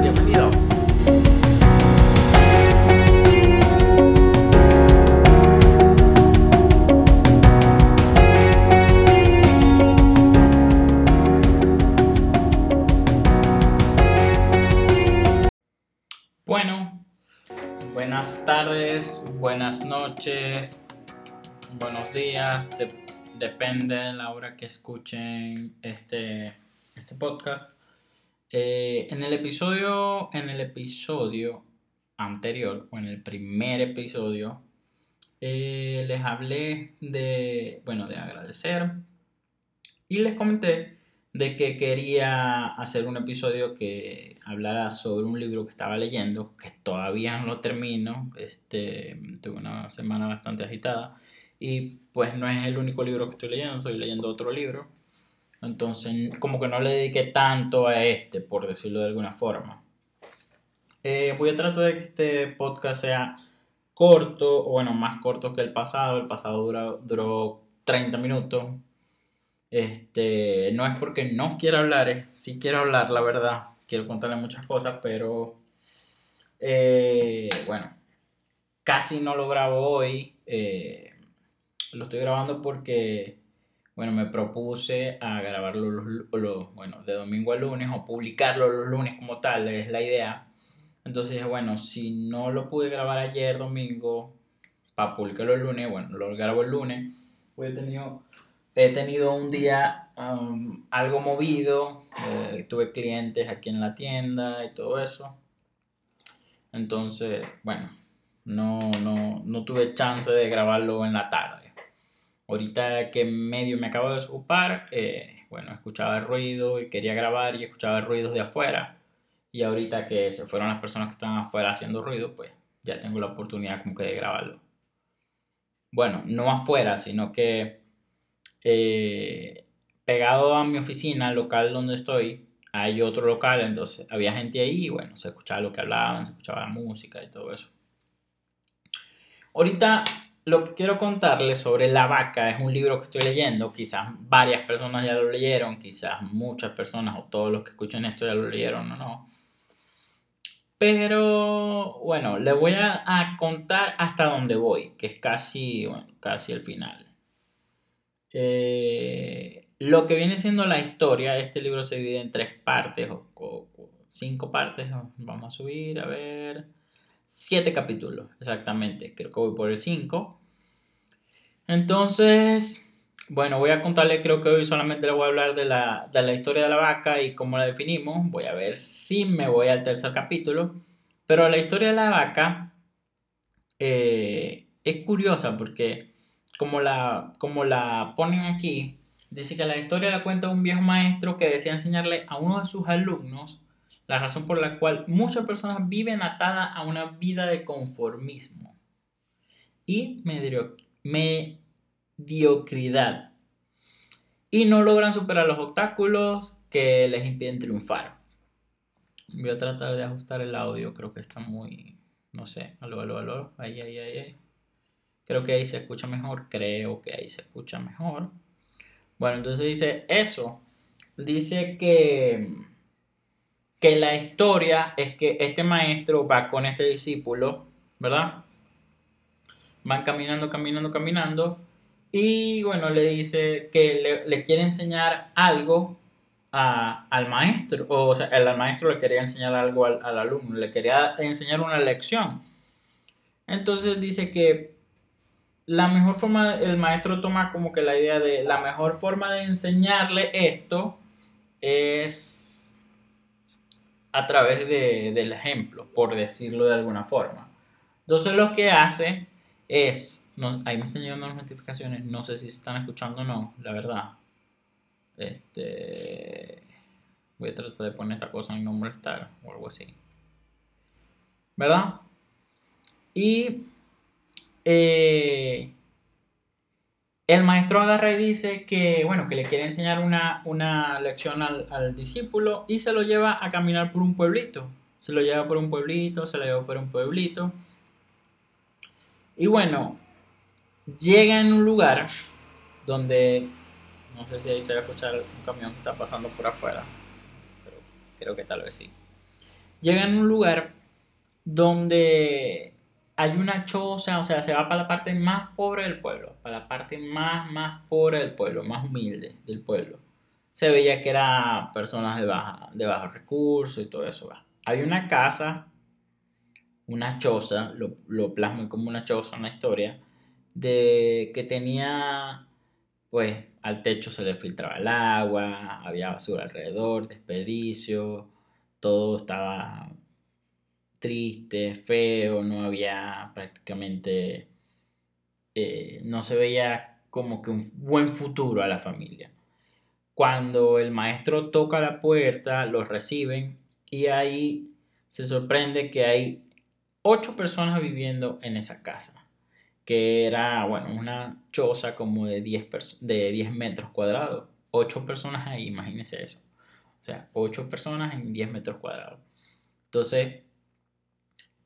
bienvenidos. Bueno, buenas tardes, buenas noches, buenos días, depende de la hora que escuchen este, este podcast. Eh, en el episodio, en el episodio anterior, o en el primer episodio, eh, les hablé de, bueno, de agradecer y les comenté de que quería hacer un episodio que hablara sobre un libro que estaba leyendo, que todavía no lo termino, este, tuve una semana bastante agitada y pues no es el único libro que estoy leyendo, estoy leyendo otro libro. Entonces, como que no le dediqué tanto a este, por decirlo de alguna forma. Eh, voy a tratar de que este podcast sea corto, o bueno, más corto que el pasado. El pasado duró, duró 30 minutos. Este, no es porque no quiera hablar, eh, sí quiero hablar, la verdad. Quiero contarle muchas cosas, pero eh, bueno, casi no lo grabo hoy. lo estoy grabando porque bueno, me propuse a grabarlo los, bueno, de domingo a lunes o publicarlo los lunes como tal, es la idea. Entonces bueno, si no lo pude grabar ayer domingo para publicarlo el lunes, bueno, lo grabo el lunes. He tenido, he tenido un día um, algo movido, eh, tuve clientes aquí en la tienda y todo eso. Entonces, bueno, no, no, no tuve chance de grabarlo en la tarde. Ahorita que medio me acabo de desocupar, eh, bueno, escuchaba el ruido y quería grabar y escuchaba el ruido de afuera. Y ahorita que se fueron las personas que estaban afuera haciendo ruido, pues ya tengo la oportunidad como que de grabarlo. Bueno, no afuera, sino que eh, pegado a mi oficina, local donde estoy, hay otro local, entonces había gente ahí y bueno, se escuchaba lo que hablaban, se escuchaba la música y todo eso. Ahorita lo que quiero contarles sobre La Vaca es un libro que estoy leyendo. Quizás varias personas ya lo leyeron, quizás muchas personas o todos los que escuchan esto ya lo leyeron o no. Pero bueno, les voy a, contar hasta dónde voy, que es casi, casi el final. Eh, lo que viene siendo la historia, este libro se divide en tres partes o cinco partes. Vamos a subir, a ver siete capítulos, exactamente. Creo que voy por el 5. Entonces, bueno, voy a contarle, creo que hoy solamente le voy a hablar de la, historia de la vaca y cómo la definimos. Voy a ver si me voy al tercer capítulo. Pero la historia de la vaca eh, es curiosa porque como la, como la ponen aquí, dice que la historia la cuenta un viejo maestro que decía enseñarle a uno de sus alumnos la razón por la cual muchas personas viven atadas a una vida de conformismo y mediocridad y no logran superar los obstáculos que les impiden triunfar. Voy a tratar de ajustar el audio, creo que está muy, no sé, aló, aló, aló, ahí, ahí, ahí, ahí. Creo que ahí se escucha mejor, creo que ahí se escucha mejor. Bueno, entonces dice eso, dice que que la historia es que este maestro va con este discípulo, ¿verdad? Van caminando, caminando, caminando. Y bueno, le dice que le, quiere enseñar algo al maestro. O sea, el maestro le quería enseñar algo al, al alumno, le quería enseñar una lección. Entonces dice que la mejor forma, el maestro toma como que la idea de la mejor forma de enseñarle esto es a través de, del ejemplo, por decirlo de alguna forma. Entonces lo que hace es, ahí me están llegando las notificaciones, no sé si se están escuchando o no, la verdad. Este, voy a tratar de poner esta cosa en no molestar o algo así. ¿Verdad? Y eh, el maestro agarra y dice que, bueno, que le quiere enseñar una, lección al, discípulo y se lo lleva a caminar por un pueblito. Se lo lleva por un pueblito, se lo lleva por un pueblito. Y bueno, llega en un lugar donde, no sé si ahí se va a escuchar un camión que está pasando por afuera, pero creo que tal vez sí. Llegan a un lugar donde hay una choza, o sea, se va para la parte más pobre del pueblo, para la parte más, más pobre del pueblo, más humilde del pueblo. Se veía que eran personas de, baja, de bajos recursos y todo eso. Había una casa, una choza, lo, lo plasmo como una choza en la historia, de que tenía, pues, al techo se le filtraba el agua, había basura alrededor, desperdicio, todo estaba triste, feo, no había prácticamente, eh, no se veía como que un buen futuro a la familia. Cuando el maestro toca la puerta, los reciben y ahí se sorprende que hay ocho personas viviendo en esa casa, que era, bueno, una choza como de 10, de 10 metros cuadrados. Ocho personas ahí, imagínense eso. O sea, ocho personas en 10 metros cuadrados. Entonces,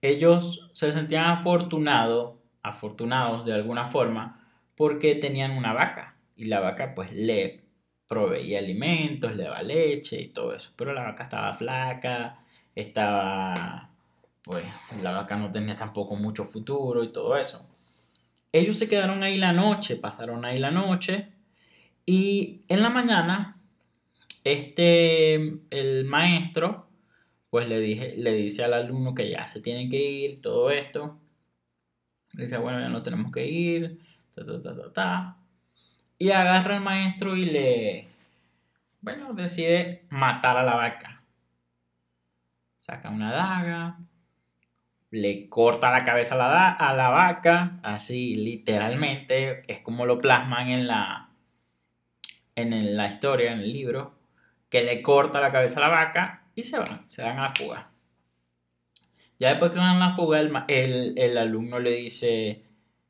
ellos se sentían afortunados, afortunados de alguna forma, porque tenían una vaca y la vaca pues le proveía alimentos, le daba leche y todo eso, pero la vaca estaba flaca, estaba pues la vaca no tenía tampoco mucho futuro y todo eso. Ellos se quedaron ahí la noche, pasaron ahí la noche y en la mañana este el maestro pues le, dije, le dice al alumno que ya se tiene que ir, todo esto. Le dice, bueno, ya no tenemos que ir, ta, ta, ta, ta, ta. Y agarra al maestro y le, bueno, decide matar a la vaca. Saca una daga, le corta la cabeza a la, a la vaca, así literalmente, es como lo plasman en la, en la historia, en el libro, que le corta la cabeza a la vaca y se van, se dan a la fuga. Ya después que se dan la fuga, el, alumno le dice,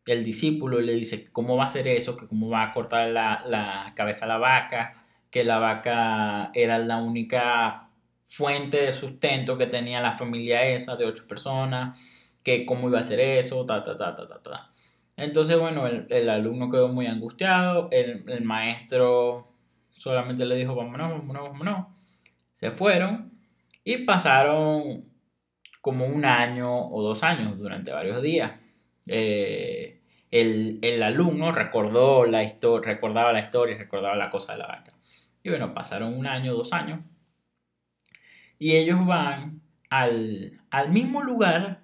el discípulo le dice cómo va a hacer eso, que cómo va a cortar la, cabeza a la vaca, que la vaca era la única fuente de sustento que tenía la familia esa de ocho personas, que cómo iba a hacer eso, ta, ta, ta, ta, ta, ta. Entonces, bueno, el, alumno quedó muy angustiado, el, el, maestro solamente le dijo, vámonos, vámonos, vámonos. Se fueron y pasaron como un año o dos años durante varios días. Eh, el, alumno recordó la recordaba la historia, recordaba la cosa de la vaca. Y bueno, pasaron un año, dos años. Y ellos van al, mismo lugar.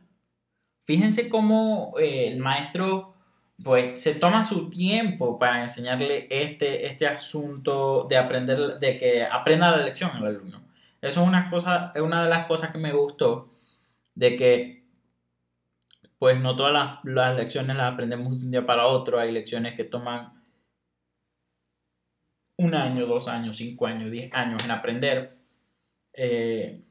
Fíjense cómo eh, el maestro pues se toma su tiempo para enseñarle este, este asunto de aprender, de que aprenda la lección al alumno. Eso es una, cosa, es una de las cosas que me gustó, de que pues no todas las, lecciones las aprendemos de un día para otro, hay lecciones que toman un año, dos años, cinco años, diez años en aprender. Eh,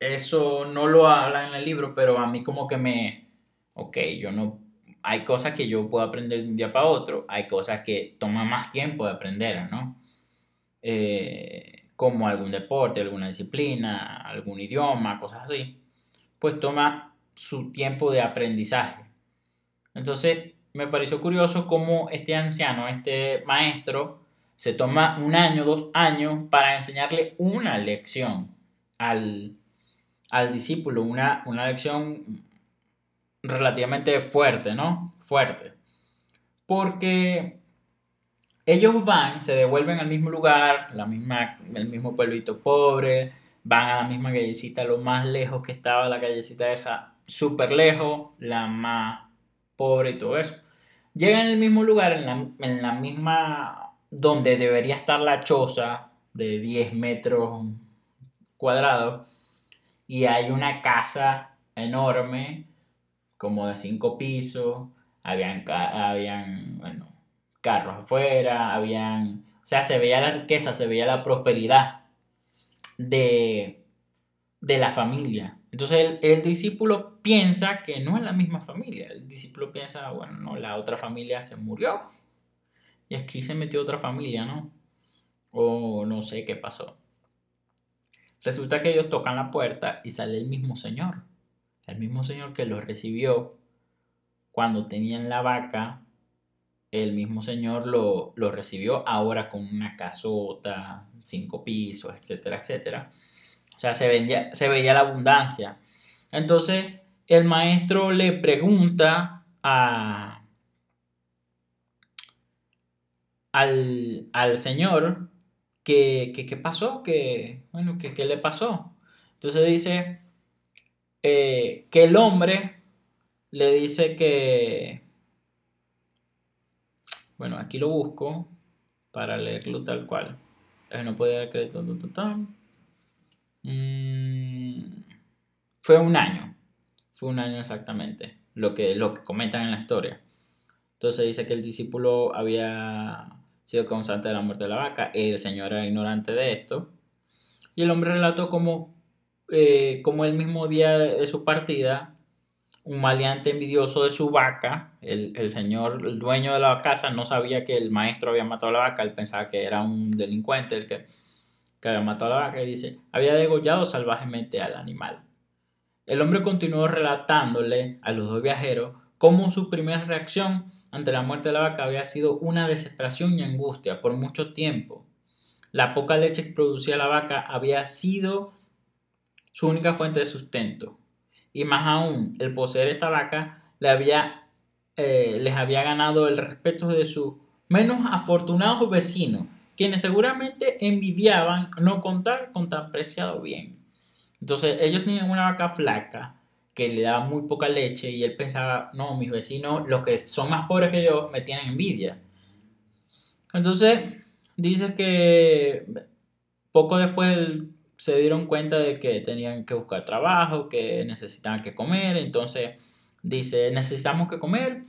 eso no lo habla en el libro, pero a mí como que me, ok, yo no, hay cosas que yo puedo aprender de un día para otro, hay cosas que toman más tiempo de aprender, ¿no? Eh, como algún deporte, alguna disciplina, algún idioma, cosas así, pues toma su tiempo de aprendizaje. Entonces, me pareció curioso cómo este anciano, este maestro, se toma un año, dos años para enseñarle una lección al, discípulo, una, una lección relativamente fuerte, ¿no? Fuerte. Porque ellos van, se devuelven al mismo lugar, la misma, el mismo pueblito pobre, van a la misma callecita, lo más lejos que estaba la callecita esa, súper lejos, la más pobre y todo eso. Llegan al mismo lugar, en la, en la misma, donde debería estar la choza de 10 metros cuadrados, y hay una casa enorme, como de 5 pisos, habían, habían, bueno, carros afuera, habían, o sea, se veía la riqueza, se veía la prosperidad de, de la familia. Entonces el, discípulo piensa que no es la misma familia. El discípulo piensa, bueno, no, la otra familia se murió. Y aquí se metió otra familia, ¿no? O no sé qué pasó. Resulta que ellos tocan la puerta y sale el mismo señor. El mismo señor que los recibió cuando tenían la vaca el mismo señor lo, recibió ahora con una casota, cinco pisos, etcétera, etcétera. O sea, se, vendía, se veía la abundancia. Entonces, el maestro le pregunta a, al, al Señor que, qué pasó, que, bueno, que, qué le pasó. Entonces dice eh, que el hombre le dice que, bueno, aquí lo busco para leerlo tal cual. No puede dar crédito. Mm, fue un año. Fue un año exactamente. Lo que, lo que comentan en la historia. Entonces dice que el discípulo había sido causante de la muerte de la vaca. El Señor era ignorante de esto. Y el hombre relató como, eh, como el mismo día de su partida, un maleante envidioso de su vaca, el, señor, el dueño de la casa, no sabía que el maestro había matado a la vaca, él pensaba que era un delincuente el que, que había matado a la vaca y dice, había degollado salvajemente al animal. El hombre continuó relatándole a los dos viajeros cómo su primera reacción ante la muerte de la vaca había sido una desesperación y angustia por mucho tiempo. La poca leche que producía la vaca había sido su única fuente de sustento. Y más aún, el poseer esta vaca le había, eh, les había ganado el respeto de sus menos afortunados vecinos, quienes seguramente envidiaban no contar con tan preciado bien. Entonces ellos tenían una vaca flaca, que le daba muy poca leche y él pensaba, no, mis vecinos, los que son más pobres que yo, me tienen envidia. Entonces, dice que poco después se dieron cuenta de que tenían que buscar trabajo, que necesitaban que comer, entonces dice, necesitamos que comer,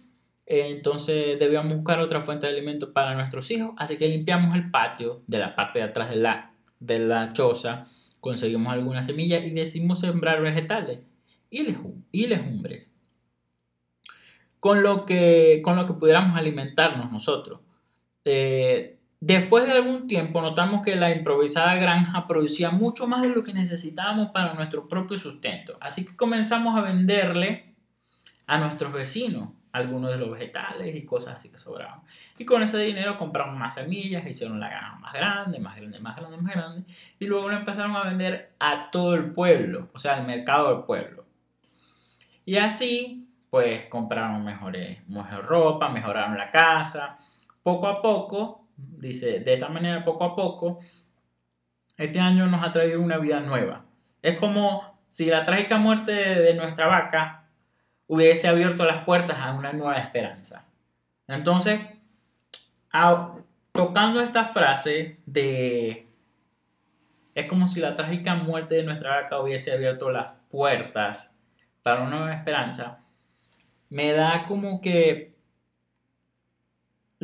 entonces debíamos buscar otra fuente de alimento para nuestros hijos, así que limpiamos el patio de la parte de atrás de la, de la choza, conseguimos algunas semillas y decidimos sembrar vegetales y legumbres, con lo que, con lo que pudiéramos alimentarnos nosotros. Eh, después de algún tiempo notamos que la improvisada granja producía mucho más de lo que necesitábamos para nuestro propio sustento. Así que comenzamos a venderle a nuestros vecinos algunos de los vegetales y cosas así que sobraban. Y con ese dinero compramos más semillas, hicieron la granja más grande, más grande, más grande, más grande. Y luego lo empezaron a vender a todo el pueblo, o sea, al mercado del pueblo. Y así, pues compraron mejores, mejor ropa, mejoraron la casa. Poco a poco, dice, de esta manera, poco a poco, este año nos ha traído una vida nueva. Es como si la trágica muerte de nuestra vaca hubiese abierto las puertas a una nueva esperanza. Entonces, tocando esta frase de... Es como si la trágica muerte de nuestra vaca hubiese abierto las puertas para una nueva esperanza, me da como que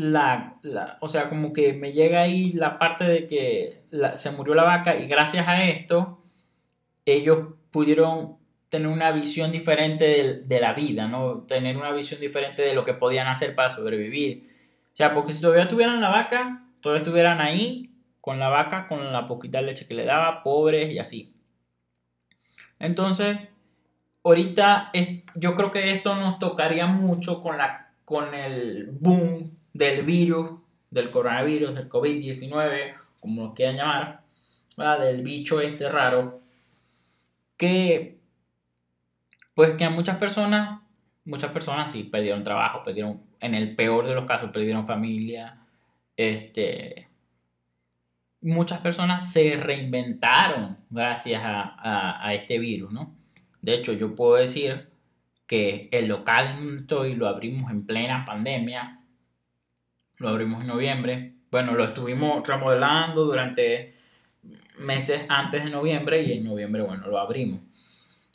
la, o sea, como que me llega ahí la parte de que se murió la vaca y gracias a esto ellos pudieron tener una visión diferente de, la vida, ¿no? Tener una visión diferente de lo que podían hacer para sobrevivir. O sea, porque si todavía tuvieran la vaca, todavía estuvieran ahí con la vaca, con la poquita leche que le daba, pobres y así. Entonces, ahorita yo creo que esto nos tocaría mucho con, la, con el boom del virus, del coronavirus, del COVID-19, como lo quieran llamar, del bicho este raro, que pues que a muchas personas, muchas personas sí perdieron trabajo, perdieron, en el peor de los casos, perdieron familia, este, muchas personas se reinventaron gracias a, a este virus, ¿no? De hecho, yo puedo decir que el local en lo abrimos en plena pandemia. Lo abrimos en noviembre. Bueno, lo estuvimos remodelando durante meses antes de noviembre y en noviembre, bueno, lo abrimos.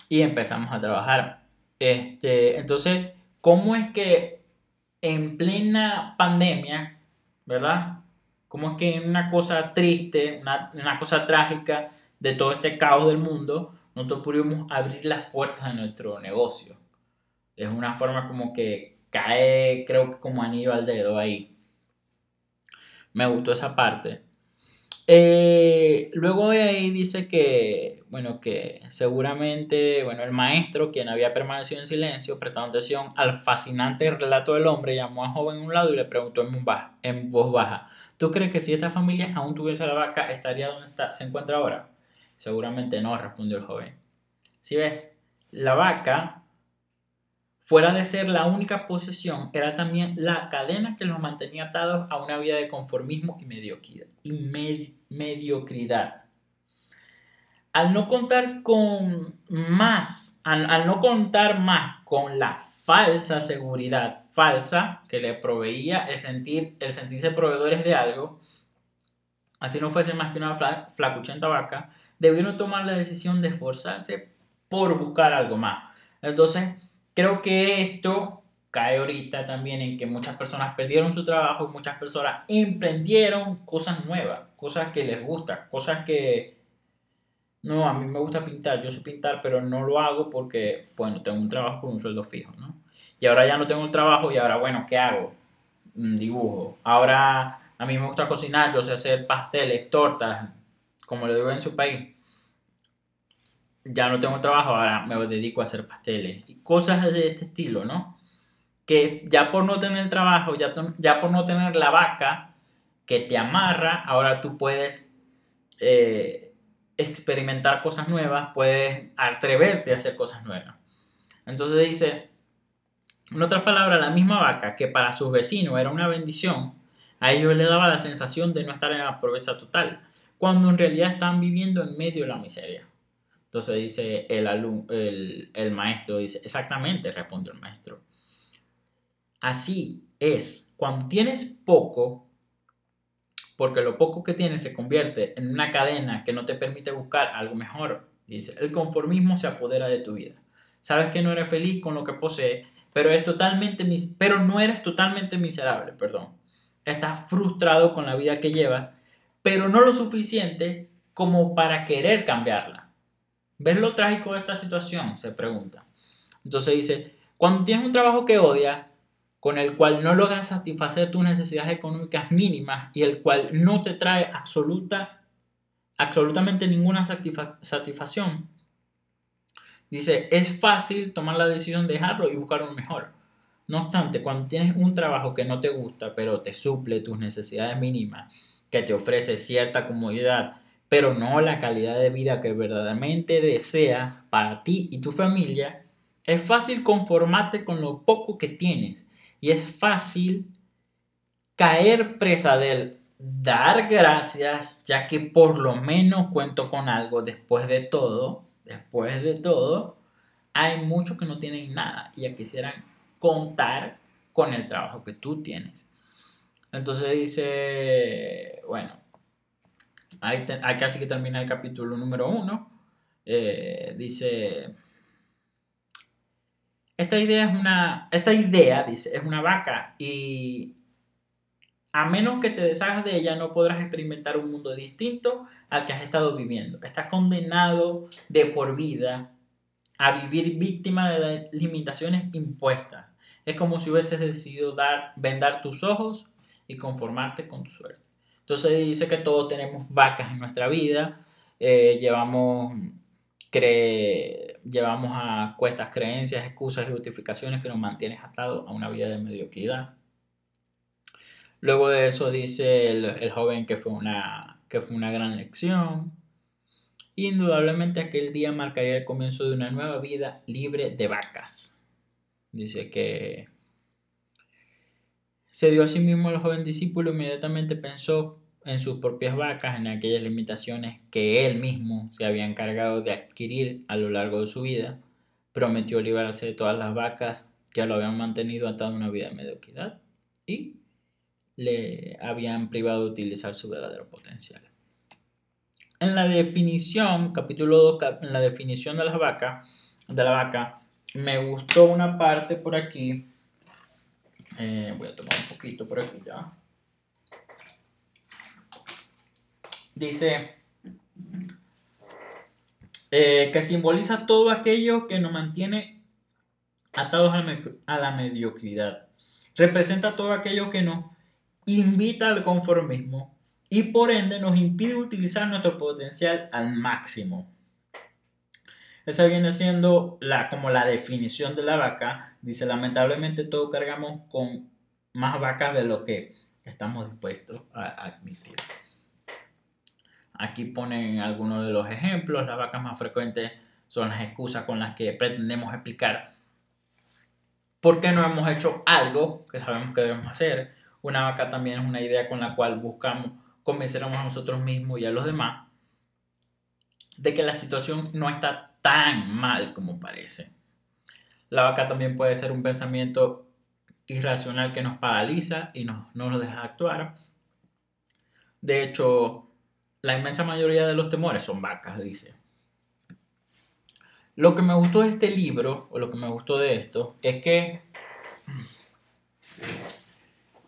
Y empezamos a trabajar. Este, entonces, ¿cómo es que en plena pandemia, ¿verdad? ¿Cómo es que en una cosa triste, una, una cosa trágica de todo este caos del mundo, nosotros pudimos abrir las puertas de nuestro negocio. Es una forma como que cae, creo, como anillo al dedo ahí. Me gustó esa parte. Eh, luego de ahí dice que, bueno, que seguramente, bueno, el maestro, quien había permanecido en silencio, prestando atención al fascinante relato del hombre, llamó a joven a un lado y le preguntó en voz baja, en voz baja ¿tú crees que si esta familia aún tuviese la vaca, estaría donde está, se encuentra ahora? Seguramente no, respondió el joven. Si ves, la vaca Fuera de ser la única posesión, era también la cadena que los mantenía atados a una vida de conformismo y mediocridad. Y mediocridad. Al no contar con más, al, no contar más con la falsa seguridad falsa que le proveía el, sentir, el sentirse proveedores de algo, así no fuese más que una flacuchenta vaca, debieron tomar la decisión de esforzarse por buscar algo más. Entonces, Creo que esto cae ahorita también en que muchas personas perdieron su trabajo y muchas personas emprendieron cosas nuevas, cosas que les gustan, cosas que... No, a mí me gusta pintar, yo sé pintar, pero no lo hago porque, bueno, tengo un trabajo con un sueldo fijo, ¿no? Y ahora ya no tengo el trabajo y ahora, bueno, ¿qué hago? dibujo. Ahora a mí me gusta cocinar, yo sé hacer pasteles, tortas, como lo digo en su país ya no tengo trabajo, ahora me dedico a hacer pasteles y cosas de este estilo, ¿no? Que ya por no tener trabajo, ya, ya por no tener la vaca que te amarra, ahora tú puedes eh, experimentar cosas nuevas, puedes atreverte a hacer cosas nuevas. Entonces dice, en otras palabras, la misma vaca que para sus vecinos era una bendición, a ellos les daba la sensación de no estar en la pobreza total, cuando en realidad están viviendo en medio de la miseria. Entonces dice el, el, el maestro, dice, exactamente, respondió el maestro. Así es, cuando tienes poco, porque lo poco que tienes se convierte en una cadena que no te permite buscar algo mejor. Dice, el conformismo se apodera de tu vida. Sabes que no eres feliz con lo que posees, pero, eres totalmente pero no eres totalmente miserable, perdón. Estás frustrado con la vida que llevas, pero no lo suficiente como para querer cambiarla. ¿Ves lo trágico de esta situación? Se pregunta. Entonces dice, cuando tienes un trabajo que odias, con el cual no logras satisfacer tus necesidades económicas mínimas y el cual no te trae absoluta, absolutamente ninguna satisfacción, dice, es fácil tomar la decisión de dejarlo y buscar un mejor. No obstante, cuando tienes un trabajo que no te gusta, pero te suple tus necesidades mínimas, que te ofrece cierta comodidad, pero no la calidad de vida que verdaderamente deseas para ti y tu familia, es fácil conformarte con lo poco que tienes y es fácil caer presa del dar gracias, ya que por lo menos cuento con algo después de todo, después de todo, hay muchos que no tienen nada y ya quisieran contar con el trabajo que tú tienes. Entonces dice, bueno, hay, casi que termina el capítulo número uno. Eh, dice, esta idea es una, esta idea, dice, es una vaca y a menos que te deshagas de ella no podrás experimentar un mundo distinto al que has estado viviendo. Estás condenado de por vida a vivir víctima de las limitaciones impuestas. Es como si hubieses decidido dar, vendar tus ojos y conformarte con tu suerte. Entonces dice que todos tenemos vacas en nuestra vida, eh, llevamos, llevamos a cuestas creencias, excusas y justificaciones que nos mantienen atados a una vida de mediocridad. Luego de eso dice el, joven que fue, una, que fue una gran lección. Indudablemente aquel día marcaría el comienzo de una nueva vida libre de vacas. Dice que se dio a sí mismo el joven discípulo, inmediatamente pensó en sus propias vacas, en aquellas limitaciones que él mismo se había encargado de adquirir a lo largo de su vida. Prometió librarse de todas las vacas que lo habían mantenido atado a una vida de mediocridad y le habían privado de utilizar su verdadero potencial. En la definición, capítulo 2, en la definición de las vacas, de la vaca, me gustó una parte por aquí eh, voy a tomar un poquito por aquí ya. Dice eh, que simboliza todo aquello que nos mantiene atados a la mediocridad. Representa todo aquello que nos invita al conformismo y por ende nos impide utilizar nuestro potencial al máximo. Esa viene siendo la, como la definición de la vaca. Dice, lamentablemente todos cargamos con más vacas de lo que estamos dispuestos a admitir. Aquí ponen algunos de los ejemplos. Las vacas más frecuentes son las excusas con las que pretendemos explicar por qué no hemos hecho algo que sabemos que debemos hacer. Una vaca también es una idea con la cual buscamos convencer a nosotros mismos y a los demás de que la situación no está tan mal como parece. La vaca también puede ser un pensamiento irracional que nos paraliza y no nos deja actuar. De hecho, la inmensa mayoría de los temores son vacas, dice. Lo que me gustó de este libro, o lo que me gustó de esto, es que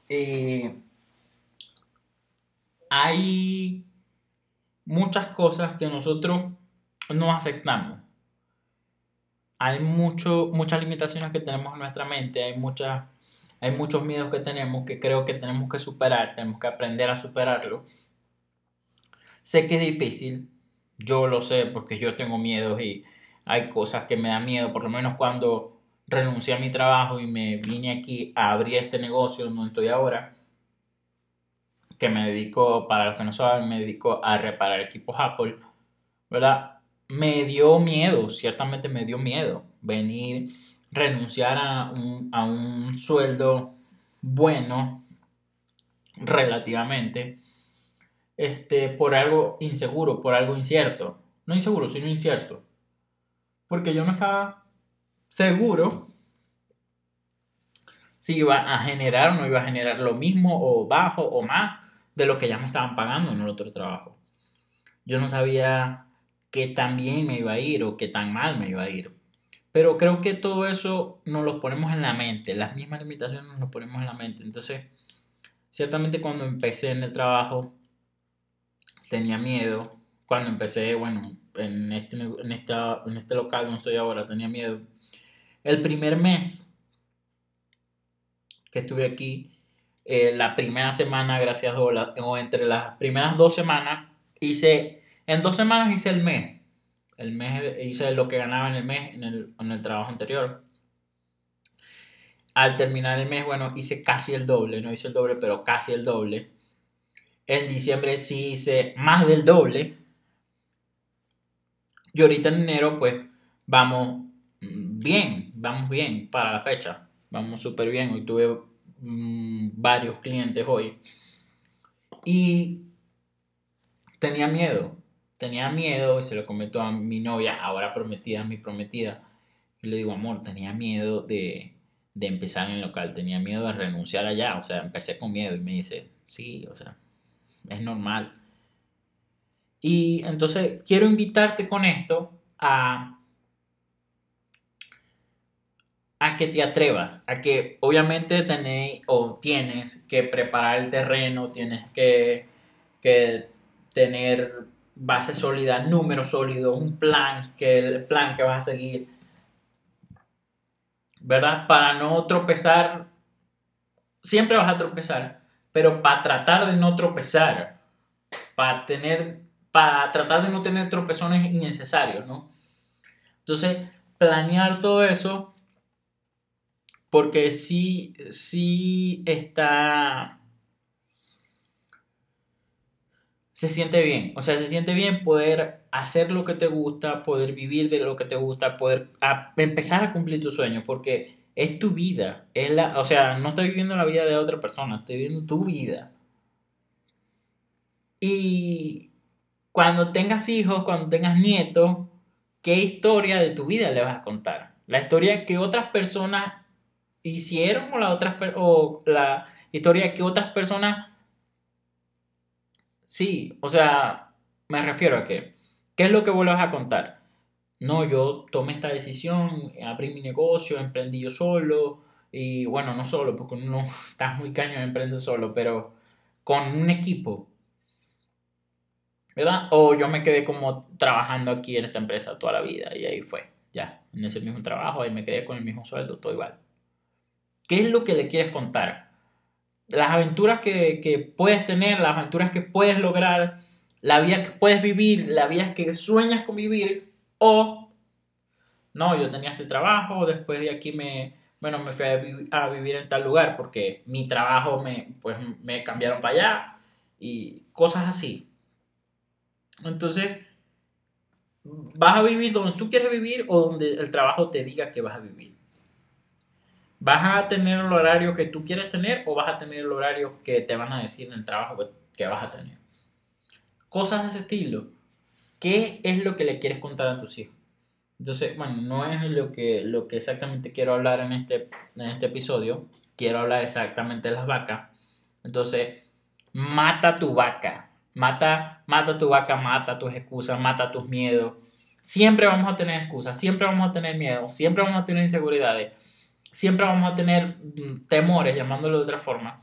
eh, hay muchas cosas que nosotros no aceptamos. Hay mucho, muchas limitaciones que tenemos en nuestra mente, hay, muchas, hay muchos miedos que tenemos que creo que tenemos que superar, tenemos que aprender a superarlo. Sé que es difícil, yo lo sé porque yo tengo miedos y hay cosas que me dan miedo, por lo menos cuando renuncié a mi trabajo y me vine aquí a abrir este negocio donde estoy ahora, que me dedico, para los que no saben, me dedico a reparar equipos Apple, ¿verdad? Me dio miedo, ciertamente me dio miedo venir, renunciar a un, a un sueldo bueno, relativamente, este, por algo inseguro, por algo incierto. No inseguro, sino incierto porque yo no estaba seguro si iba a generar o no iba a generar lo mismo o bajo o más de lo que ya me estaban pagando en el otro trabajo. Yo no sabía qué tan bien me iba a ir o qué tan mal me iba a ir. Pero creo que todo eso nos lo ponemos en la mente, las mismas limitaciones nos lo ponemos en la mente. Entonces, ciertamente cuando empecé en el trabajo, tenía miedo. Cuando empecé, bueno, en este, en, esta, en este local donde estoy ahora, tenía miedo. El primer mes que estuve aquí, eh, la primera semana, gracias a o entre las primeras dos semanas, hice, en dos semanas hice el mes. El mes hice lo que ganaba en el mes en el, en el trabajo anterior. Al terminar el mes, bueno, hice casi el doble, no hice el doble, pero casi el doble. En diciembre sí hice más del doble y ahorita en enero, pues vamos bien, vamos bien para la fecha. Vamos súper bien. Hoy tuve mm, varios clientes hoy. Y tenía miedo. Tenía miedo y se lo comentó a mi novia, ahora prometida, mi prometida. Yo le digo, amor, tenía miedo de, de empezar en el local. Tenía miedo de renunciar allá. O sea, empecé con miedo y me dice, sí, o sea, es normal. Y entonces quiero invitarte con esto a, a que te atrevas, a que obviamente tenéis o tienes que preparar el terreno, tienes que, que tener base sólida, números sólidos, un plan, que el plan que vas a seguir, ¿verdad? Para no tropezar, siempre vas a tropezar, pero para tratar de no tropezar, para tener para tratar de no tener tropezones innecesarios, ¿no? Entonces, planear todo eso, porque sí, sí está... Se siente bien, o sea, se siente bien poder hacer lo que te gusta, poder vivir de lo que te gusta, poder empezar a cumplir tus sueños, porque es tu vida, es la, o sea, no estoy viviendo la vida de otra persona, estoy viviendo tu vida. Y cuando tengas hijos, cuando tengas nietos, ¿qué historia de tu vida le vas a contar? La historia que otras personas hicieron o la, otras, o la historia que otras personas... Sí, o sea, me refiero a que, ¿qué es lo que vas a contar? No, yo tomé esta decisión, abrí mi negocio, emprendí yo solo, y bueno, no solo, porque uno está muy caño de emprender solo, pero con un equipo, ¿verdad? O yo me quedé como trabajando aquí en esta empresa toda la vida y ahí fue, ya, en ese mismo trabajo, ahí me quedé con el mismo sueldo, todo igual. ¿Qué es lo que le quieres contar? las aventuras que, que puedes tener, las aventuras que puedes lograr, la vida que puedes vivir, la vida que sueñas con vivir, o no, yo tenía este trabajo, después de aquí me, bueno, me fui a, vivir en tal lugar porque mi trabajo me, pues, me cambiaron para allá y cosas así. Entonces, vas a vivir donde tú quieres vivir o donde el trabajo te diga que vas a vivir. ¿Vas a tener el horario que tú quieres tener o vas a tener el horario que te van a decir en el trabajo que, vas a tener? Cosas de ese estilo. ¿Qué es lo que le quieres contar a tus hijos? Entonces, bueno, no es lo que, lo que exactamente quiero hablar en este, en este episodio. Quiero hablar exactamente de las vacas. Entonces, mata tu vaca. Mata, mata tu vaca, mata tus excusas, mata tus miedos. Siempre vamos a tener excusas, siempre vamos a tener miedo, siempre vamos a tener inseguridades, siempre vamos a tener mm, temores, llamándolo de otra forma.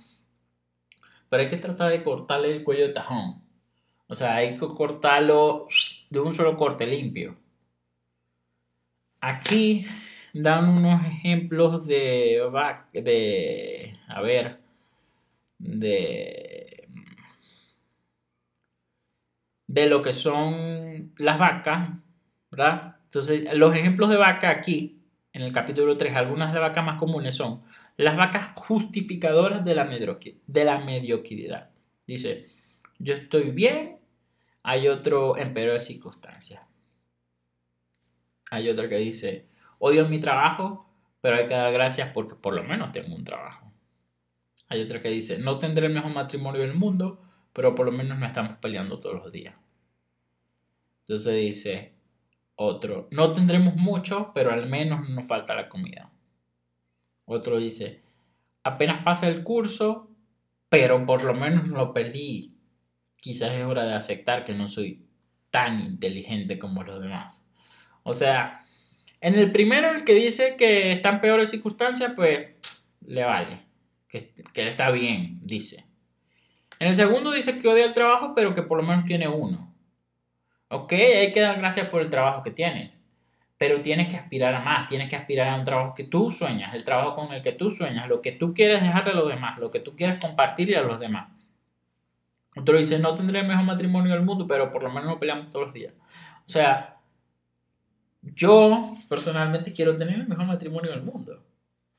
Pero hay que tratar de cortarle el cuello de tajón. O sea, hay que cortarlo de un solo corte limpio. Aquí dan unos ejemplos de, de a ver, de, de lo que son las vacas, ¿verdad? Entonces, los ejemplos de vaca aquí, en el capítulo 3, algunas de las vacas más comunes son las vacas justificadoras de la, de mediocridad. Dice, yo estoy bien, hay otro en peores circunstancias. Hay otra que dice, odio mi trabajo, pero hay que dar gracias porque por lo menos tengo un trabajo. Hay otra que dice, no tendré el mejor matrimonio del mundo, pero por lo menos no estamos peleando todos los días. Entonces dice otro, no tendremos mucho, pero al menos no nos falta la comida. Otro dice, apenas pasa el curso, pero por lo menos no lo perdí. Quizás es hora de aceptar que no soy tan inteligente como los demás. O sea, en el primero, el que dice que está en peores circunstancias, pues le vale. Que, que está bien, dice. En el segundo dice que odia el trabajo, pero que por lo menos tiene uno. Ok, hay que dar gracias por el trabajo que tienes. Pero tienes que aspirar a más, tienes que aspirar a un trabajo que tú sueñas, el trabajo con el que tú sueñas, lo que tú quieres dejarle a los demás, lo que tú quieres compartirle a los demás. Otro dice, no tendré el mejor matrimonio del mundo, pero por lo menos no peleamos todos los días. O sea, yo personalmente quiero tener el mejor matrimonio del mundo.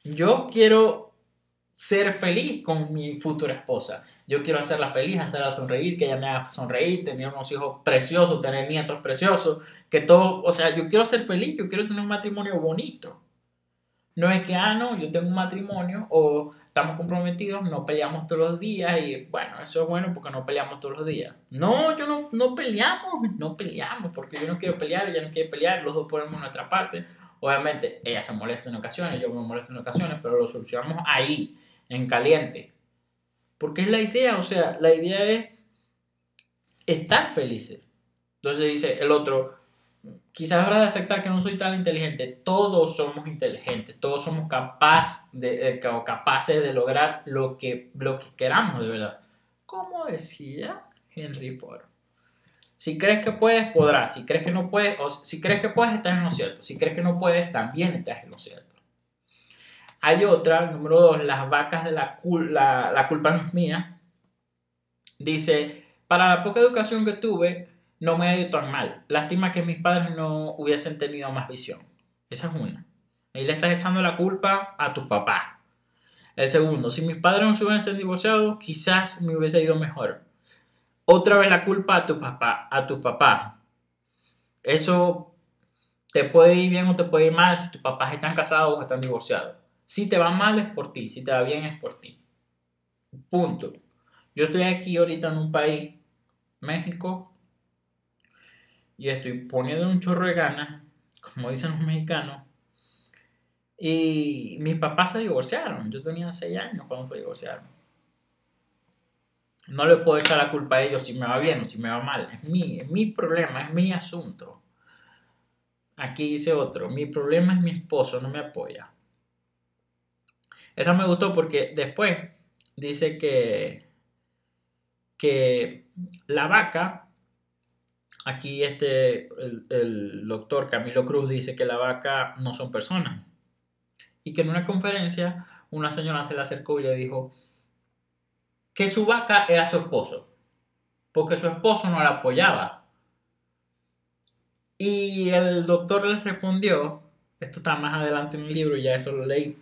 Yo quiero ser feliz con mi futura esposa. Yo quiero hacerla feliz, hacerla sonreír, que ella me haga sonreír, tener unos hijos preciosos, tener nietos preciosos, que todo, o sea, yo quiero ser feliz, yo quiero tener un matrimonio bonito. No es que, ah, no, yo tengo un matrimonio o estamos comprometidos, no peleamos todos los días y bueno, eso es bueno porque no peleamos todos los días. No, yo no, no peleamos, no peleamos porque yo no quiero pelear, ella no quiere pelear, los dos ponemos nuestra parte. Obviamente, ella se molesta en ocasiones, yo me molesto en ocasiones, pero lo solucionamos ahí, en caliente. Porque es la idea, o sea, la idea es estar felices. Entonces dice el otro, quizás hora de aceptar que no soy tan inteligente. Todos somos inteligentes, todos somos capaz de, capaces de lograr lo que, lo que queramos de verdad. Como decía Henry Ford. Si crees que puedes, podrás. Si crees que no puedes, o si crees que puedes, estás en lo cierto. Si crees que no puedes, también estás en lo cierto. Hay otra, número dos, las vacas de la, la, la culpa no es mía. Dice, para la poca educación que tuve, no me ha ido tan mal. Lástima que mis padres no hubiesen tenido más visión. Esa es una. Ahí le estás echando la culpa a tus papás. El segundo, si mis padres no se hubiesen divorciado, quizás me hubiese ido mejor. Otra vez la culpa a tu papá, a tus papás. Eso te puede ir bien o te puede ir mal si tus papás están casados o están divorciados. Si te va mal es por ti, si te va bien es por ti. Punto. Yo estoy aquí ahorita en un país, México, y estoy poniendo un chorro de ganas, como dicen los mexicanos. Y mis papás se divorciaron. Yo tenía 6 años cuando se divorciaron. No le puedo echar la culpa a ellos si me va bien o si me va mal. Es mi, es mi problema, es mi asunto. Aquí dice otro, mi problema es mi esposo, no me apoya. Esa me gustó porque después dice que, que la vaca Aquí este, el, doctor Camilo Cruz dice que la vaca no son personas. Y que en una conferencia una señora se le acercó y le dijo, que su vaca era su esposo, porque su esposo no la apoyaba. Y el doctor les respondió, esto está más adelante en el libro, ya eso lo leí.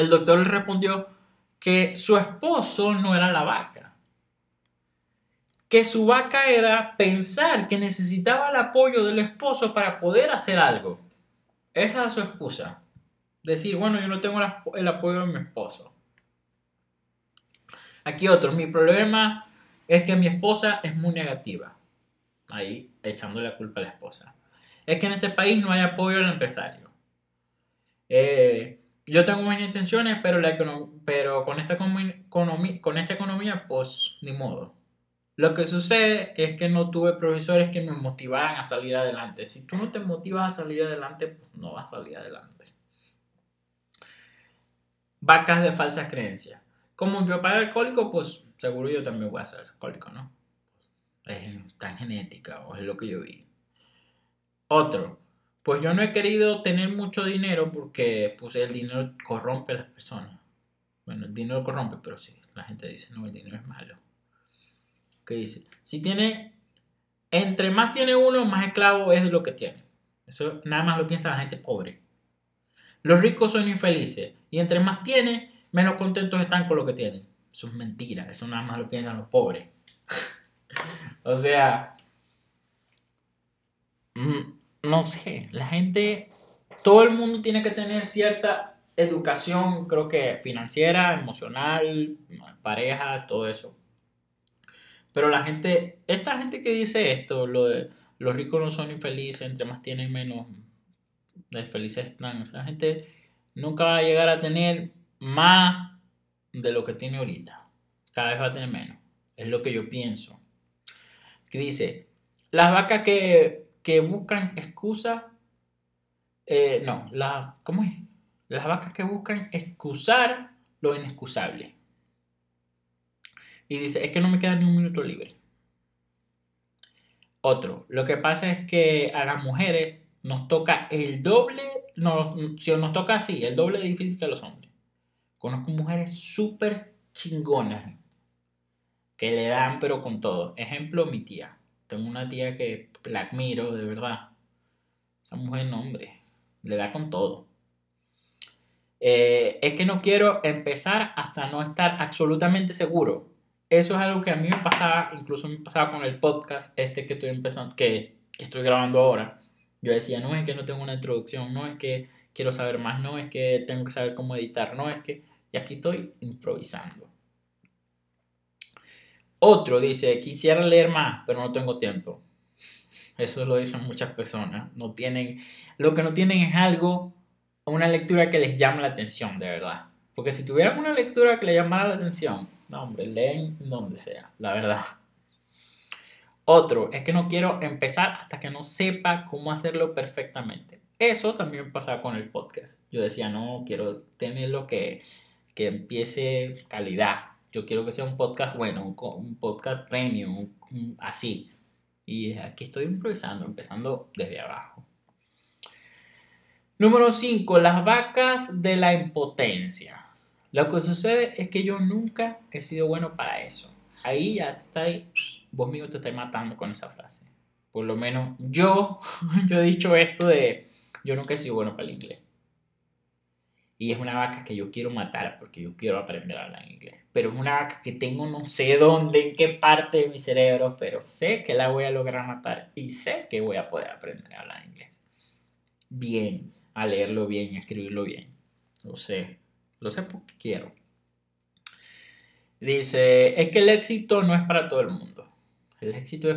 El doctor le respondió que su esposo no era la vaca. Que su vaca era pensar que necesitaba el apoyo del esposo para poder hacer algo. Esa era su excusa. Decir, bueno, yo no tengo el apoyo de mi esposo. Aquí otro, mi problema es que mi esposa es muy negativa. Ahí echándole la culpa a la esposa. Es que en este país no hay apoyo al empresario. Eh, yo tengo buenas intenciones, pero, la pero con, esta con esta economía, pues ni modo. Lo que sucede es que no tuve profesores que me motivaran a salir adelante. Si tú no te motivas a salir adelante, pues no vas a salir adelante. Vacas de falsas creencias. Como mi papá era alcohólico, pues seguro yo también voy a ser alcohólico, ¿no? Es tan genética, o es lo que yo vi. Otro, pues yo no he querido tener mucho dinero porque pues el dinero corrompe a las personas. Bueno, el dinero corrompe, pero sí, la gente dice, no, el dinero es malo. ¿Qué dice? Si tiene, entre más tiene uno, más esclavo es de lo que tiene. Eso nada más lo piensa la gente pobre. Los ricos son infelices y entre más tiene, menos contentos están con lo que tienen. Eso es mentira, eso nada más lo piensan los pobres. o sea, mm, no sé, la gente, todo el mundo tiene que tener cierta educación, creo que financiera, emocional, pareja, todo eso. Pero la gente, esta gente que dice esto, lo de los ricos no son infelices, entre más tienen menos felices están. esa gente nunca va a llegar a tener más de lo que tiene ahorita. Cada vez va a tener menos. Es lo que yo pienso. Que dice, las vacas que, buscan excusa, eh, no, la, ¿cómo es? Las vacas que buscan excusar lo inexcusable. Y dice, es que no me queda ni un minuto libre. Otro, lo que pasa es que a las mujeres nos toca el doble, no, si nos toca así, el doble de difícil que a los hombres. Conozco mujeres súper chingonas que le dan pero con todo. Ejemplo, mi tía. Tengo una tía que la admiro de verdad. Esa mujer, no, hombre, le da con todo. Eh, es que no quiero empezar hasta no estar absolutamente seguro eso es algo que a mí me pasaba, incluso me pasaba con el podcast este que estoy empezando, que, estoy grabando ahora. Yo decía, no es que no tengo una introducción, no es que quiero saber más, no es que tengo que saber cómo editar, no es que... Y aquí estoy improvisando. Otro dice, quisiera leer más, pero no tengo tiempo. Eso lo dicen muchas personas. No tienen, lo que no tienen es algo, una lectura que les llame la atención, de verdad. Porque si tuvieran una lectura que les llamara la atención, no, hombre, leen donde sea, la verdad. Otro, es que no quiero empezar hasta que no sepa cómo hacerlo perfectamente. Eso también pasaba con el podcast. Yo decía, no, quiero tenerlo que, que empiece calidad. Yo quiero que sea un podcast bueno, un, podcast premium, así. Y aquí estoy improvisando, empezando desde abajo. Número 5. Las vacas de la impotencia. Lo que sucede es que yo nunca he sido bueno para eso. Ahí ya está ahí, vos mismo te estás matando con esa frase. Por lo menos yo, yo he dicho esto de, yo nunca he sido bueno para el inglés. Y es una vaca que yo quiero matar porque yo quiero aprender a hablar inglés. Pero es una vaca que tengo no sé dónde, en qué parte de mi cerebro, pero sé que la voy a lograr matar y sé que voy a poder aprender a hablar inglés. Bien, a leerlo bien, a escribirlo bien. Lo sé. Lo sé porque quiero. Dice, es que el éxito no es para todo el mundo. El éxito es...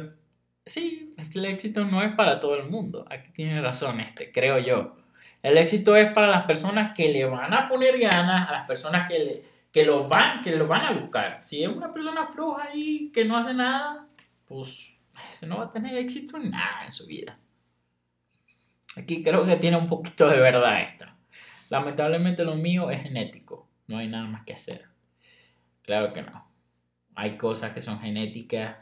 Sí, es que el éxito no es para todo el mundo. Aquí tiene razón este, creo yo. El éxito es para las personas que le van a poner ganas, a las personas que, le, que, lo, van, que van a buscar. Si es una persona floja ahí que no hace nada, pues ese no va a tener éxito en nada en su vida. Aquí creo que tiene un poquito de verdad esta. Lamentablemente lo mío es genético, no hay nada más que hacer. Claro que no. Hay cosas que son genéticas,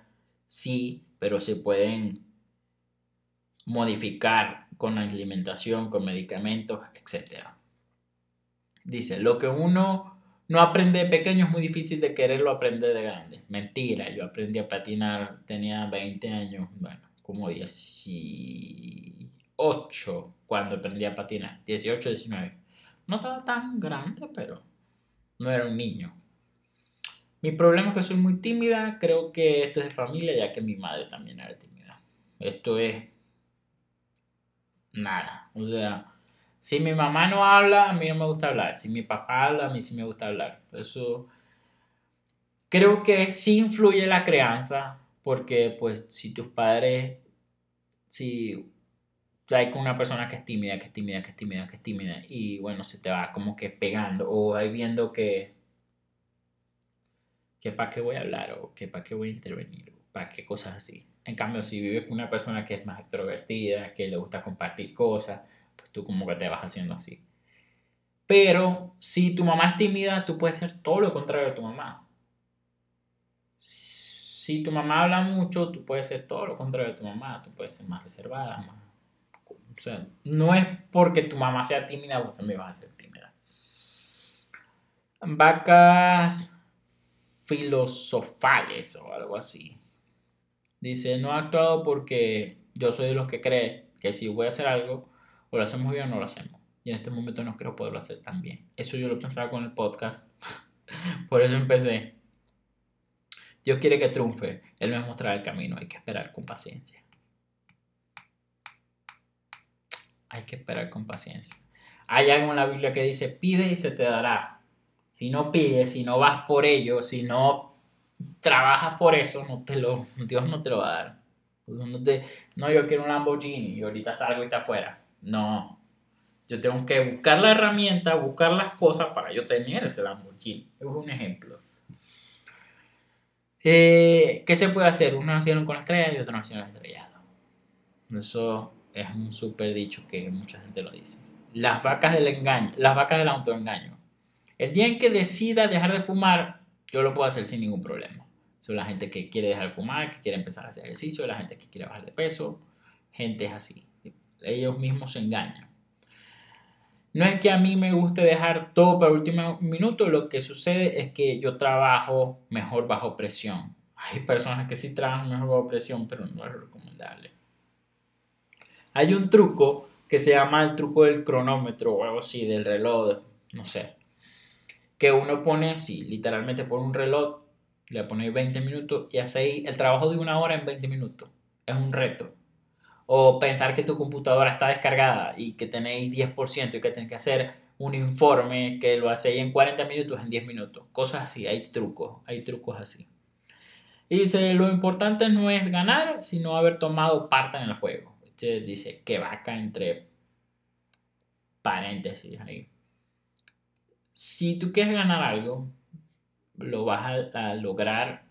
sí, pero se pueden modificar con alimentación, con medicamentos, etc. Dice, lo que uno no aprende de pequeño, es muy difícil de quererlo aprender de grande. Mentira, yo aprendí a patinar, tenía 20 años, bueno, como 18 cuando aprendí a patinar, 18, 19. No estaba tan grande, pero no era un niño. Mi problema es que soy muy tímida, creo que esto es de familia, ya que mi madre también era tímida. Esto es nada, o sea, si mi mamá no habla, a mí no me gusta hablar. Si mi papá habla, a mí sí me gusta hablar. Eso creo que sí influye la crianza, porque pues si tus padres, si hay con una persona que es tímida, que es tímida, que es tímida, que es tímida, y bueno, se te va como que pegando, o ahí viendo que, que para qué voy a hablar, o que para qué voy a intervenir, para qué cosas así. En cambio, si vives con una persona que es más extrovertida, que le gusta compartir cosas, tú como que te vas haciendo así. Pero si tu mamá es tímida, tú puedes ser todo lo contrario de tu mamá. Si tu mamá habla mucho, tú puedes ser todo lo contrario de tu mamá. Tú puedes ser más reservada, más... O sea, no es porque tu mamá sea tímida, vos también vas a ser tímida. Vacas filosofales o algo así. Dice, no ha actuado porque yo soy de los que cree que si voy a hacer algo, o lo hacemos bien o no lo hacemos. Y en este momento no creo poderlo hacer tan bien. Eso yo lo pensaba con el podcast. Por eso empecé. Dios quiere que triunfe. Él me mostrará el camino. Hay que esperar con paciencia. Hay que esperar con paciencia. Hay algo en la Biblia que dice, pide y se te dará. Si no pides, si no vas por ello, si no trabajas por eso, no te lo, Dios no te lo va a dar. No, yo quiero un Lamborghini y ahorita salgo y está afuera. No. Yo tengo que buscar la herramienta, buscar las cosas para yo tener ese Lamborghini. Es un ejemplo. Eh, ¿Qué se puede hacer? Uno nacieron con la estrella y otro nacieron estrellado. Eso es un súper dicho que mucha gente lo dice. Las vacas del engaño, las vacas del autoengaño. El día en que decida dejar de fumar, yo lo puedo hacer sin ningún problema. Son la gente que quiere dejar de fumar, que quiere empezar a hacer ejercicio, la gente que quiere bajar de peso, gente es así ellos mismos se engañan. No es que a mí me guste dejar todo para el último minuto, lo que sucede es que yo trabajo mejor bajo presión. Hay personas que sí trabajan mejor bajo presión, pero no es recomendable. Hay un truco que se llama el truco del cronómetro o algo así, del reloj, no sé. Que uno pone, sí, literalmente pone un reloj, le pone 20 minutos y ahí el trabajo de una hora en 20 minutos. Es un reto o pensar que tu computadora está descargada y que tenéis 10% y que tenéis que hacer un informe que lo hacéis en 40 minutos, en 10 minutos. Cosas así, hay trucos, hay trucos así. Y dice, lo importante no es ganar, sino haber tomado parte en el juego. Este dice que vaca entre paréntesis ahí. Si tú quieres ganar algo, lo vas a lograr.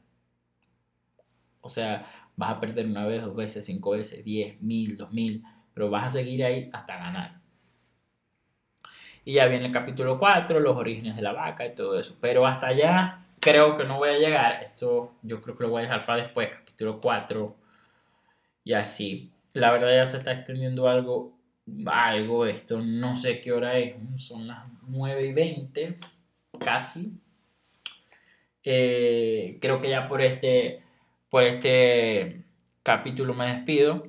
O sea, Vas a perder una vez, dos veces, cinco veces, diez, mil, dos mil, pero vas a seguir ahí hasta ganar. Y ya viene el capítulo 4, los orígenes de la vaca y todo eso. Pero hasta allá creo que no voy a llegar. Esto yo creo que lo voy a dejar para después, capítulo 4. Y así. La verdad ya se está extendiendo algo. Algo esto. No sé qué hora es. Son las 9 y 20. Casi. Eh, creo que ya por este por este capítulo me despido.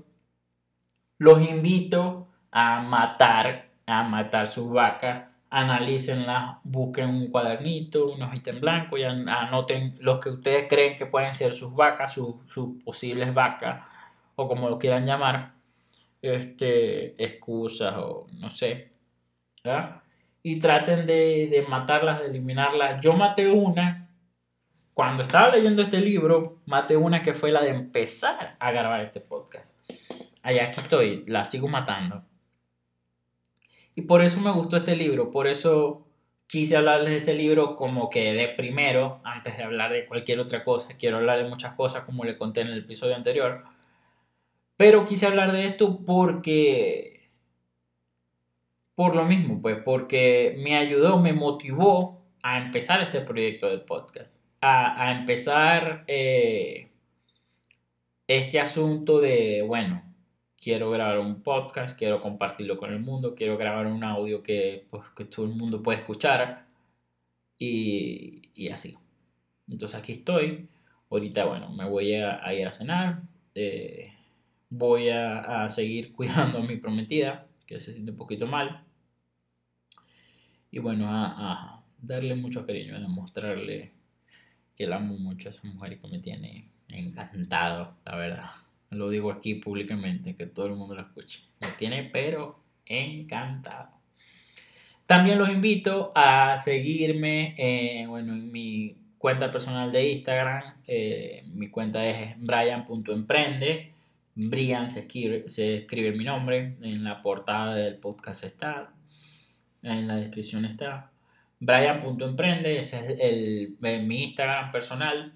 Los invito a matar, a matar sus vacas. Analícenlas, busquen un cuadernito, una hojita en blanco y anoten los que ustedes creen que pueden ser sus vacas, sus, posibles vacas, o como lo quieran llamar, este, excusas o no sé. Y traten de, de matarlas, de eliminarlas. Yo maté una cuando estaba leyendo este libro, maté una que fue la de empezar a grabar este podcast. Ahí aquí estoy, la sigo matando. Y por eso me gustó este libro, por eso quise hablarles de este libro como que de primero, antes de hablar de cualquier otra cosa. Quiero hablar de muchas cosas como le conté en el episodio anterior. Pero quise hablar de esto porque... Por lo mismo, pues, porque me ayudó, me motivó a empezar este proyecto del podcast a, empezar eh, este asunto de, bueno, quiero grabar un podcast, quiero compartirlo con el mundo, quiero grabar un audio que, pues, que todo el mundo puede escuchar. y, y así. Entonces aquí estoy. Ahorita, bueno, me voy a, ir a cenar. Eh, voy a, a, seguir cuidando a mi prometida, que se siente un poquito mal. Y bueno, a, a darle mucho cariño, a demostrarle que la amo mucho a esa mujer y que me tiene encantado, la verdad. Lo digo aquí públicamente, que todo el mundo lo escuche. Me tiene pero encantado. También los invito a seguirme eh, bueno, en mi cuenta personal de Instagram. Eh, mi cuenta es brian.emprende. Brian se escribe, se escribe mi nombre. En la portada del podcast está. En la descripción está. Brian.emprende. Ese es el, mi Instagram personal.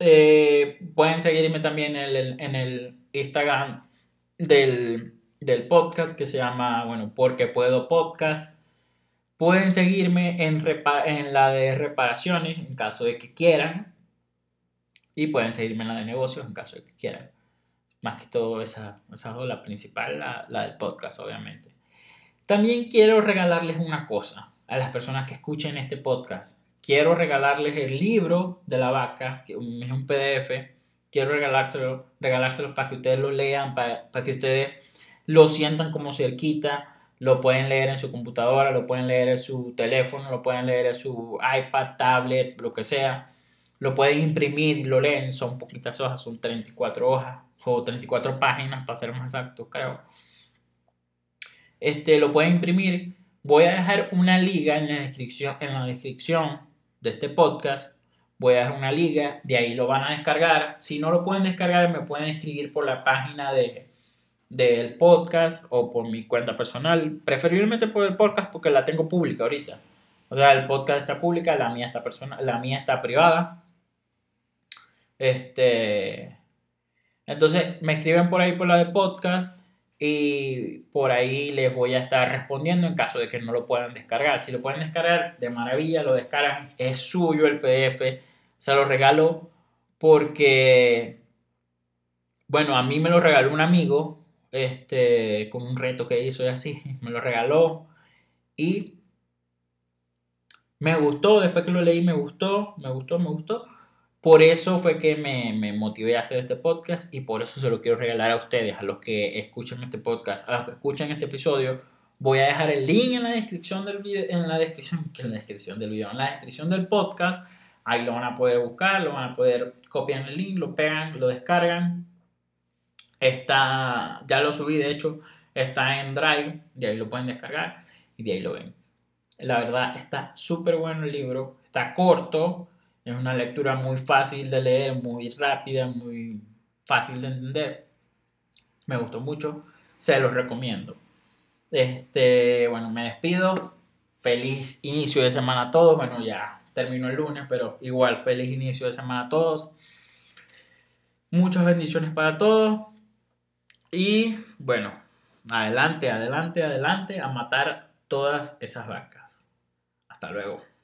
Eh, pueden seguirme también en el, en el Instagram del, del, podcast que se llama, bueno, Porque Puedo Podcast. Pueden seguirme en, en la de reparaciones en caso de que quieran. Y pueden seguirme en la de negocios en caso de que quieran. Más que todo esa, esa es la principal, la, la del podcast, obviamente. También quiero regalarles una cosa a las personas que escuchen este podcast. Quiero regalarles el libro de la vaca, que es un PDF. Quiero regalárselo, regalárselo para que ustedes lo lean, para, para que ustedes lo sientan como cerquita lo pueden leer en su computadora, lo pueden leer en su teléfono, lo pueden leer en su iPad, tablet, lo que sea. Lo pueden imprimir lo leen. Son poquitas hojas, son 34 hojas o 34 páginas para ser más exacto, creo. Este, lo pueden imprimir. Voy a dejar una liga en la descripción, en la descripción de este podcast. Voy a dejar una liga, de ahí lo van a descargar. Si no lo pueden descargar, me pueden escribir por la página de, del podcast o por mi cuenta personal. Preferiblemente por el podcast porque la tengo pública ahorita. O sea, el podcast está pública, la mía está la mía está privada. Este. Entonces me escriben por ahí por la de podcast y por ahí les voy a estar respondiendo en caso de que no lo puedan descargar. Si lo pueden descargar, de maravilla, lo descargan. Es suyo el PDF. Se lo regalo porque, bueno, a mí me lo regaló un amigo este, con un reto que hizo y así, me lo regaló y me gustó, después que lo leí me gustó, me gustó, me gustó. Por eso fue que me, me, motivé a hacer este podcast y por eso se lo quiero regalar a ustedes, a los que escuchen este podcast, a los que escuchen este episodio. Voy a dejar el link en la descripción del video, en la descripción, en la descripción del video, en la descripción del podcast. Ahí lo van a poder buscar, lo van a poder copiar el link, lo pegan, lo descargan Está, ya lo subí, de hecho, está en Drive, de ahí lo pueden descargar y de ahí lo ven. La verdad, está súper bueno el libro, está corto, es una lectura muy fácil de leer, muy rápida, muy fácil de entender. Me gustó mucho, se los recomiendo. Este, bueno, me despido. Feliz inicio de semana a todos. Bueno, ya terminó el lunes, pero igual, feliz inicio de semana a todos. Muchas bendiciones para todos. Y bueno, adelante, adelante, adelante a matar todas esas vacas. Hasta luego.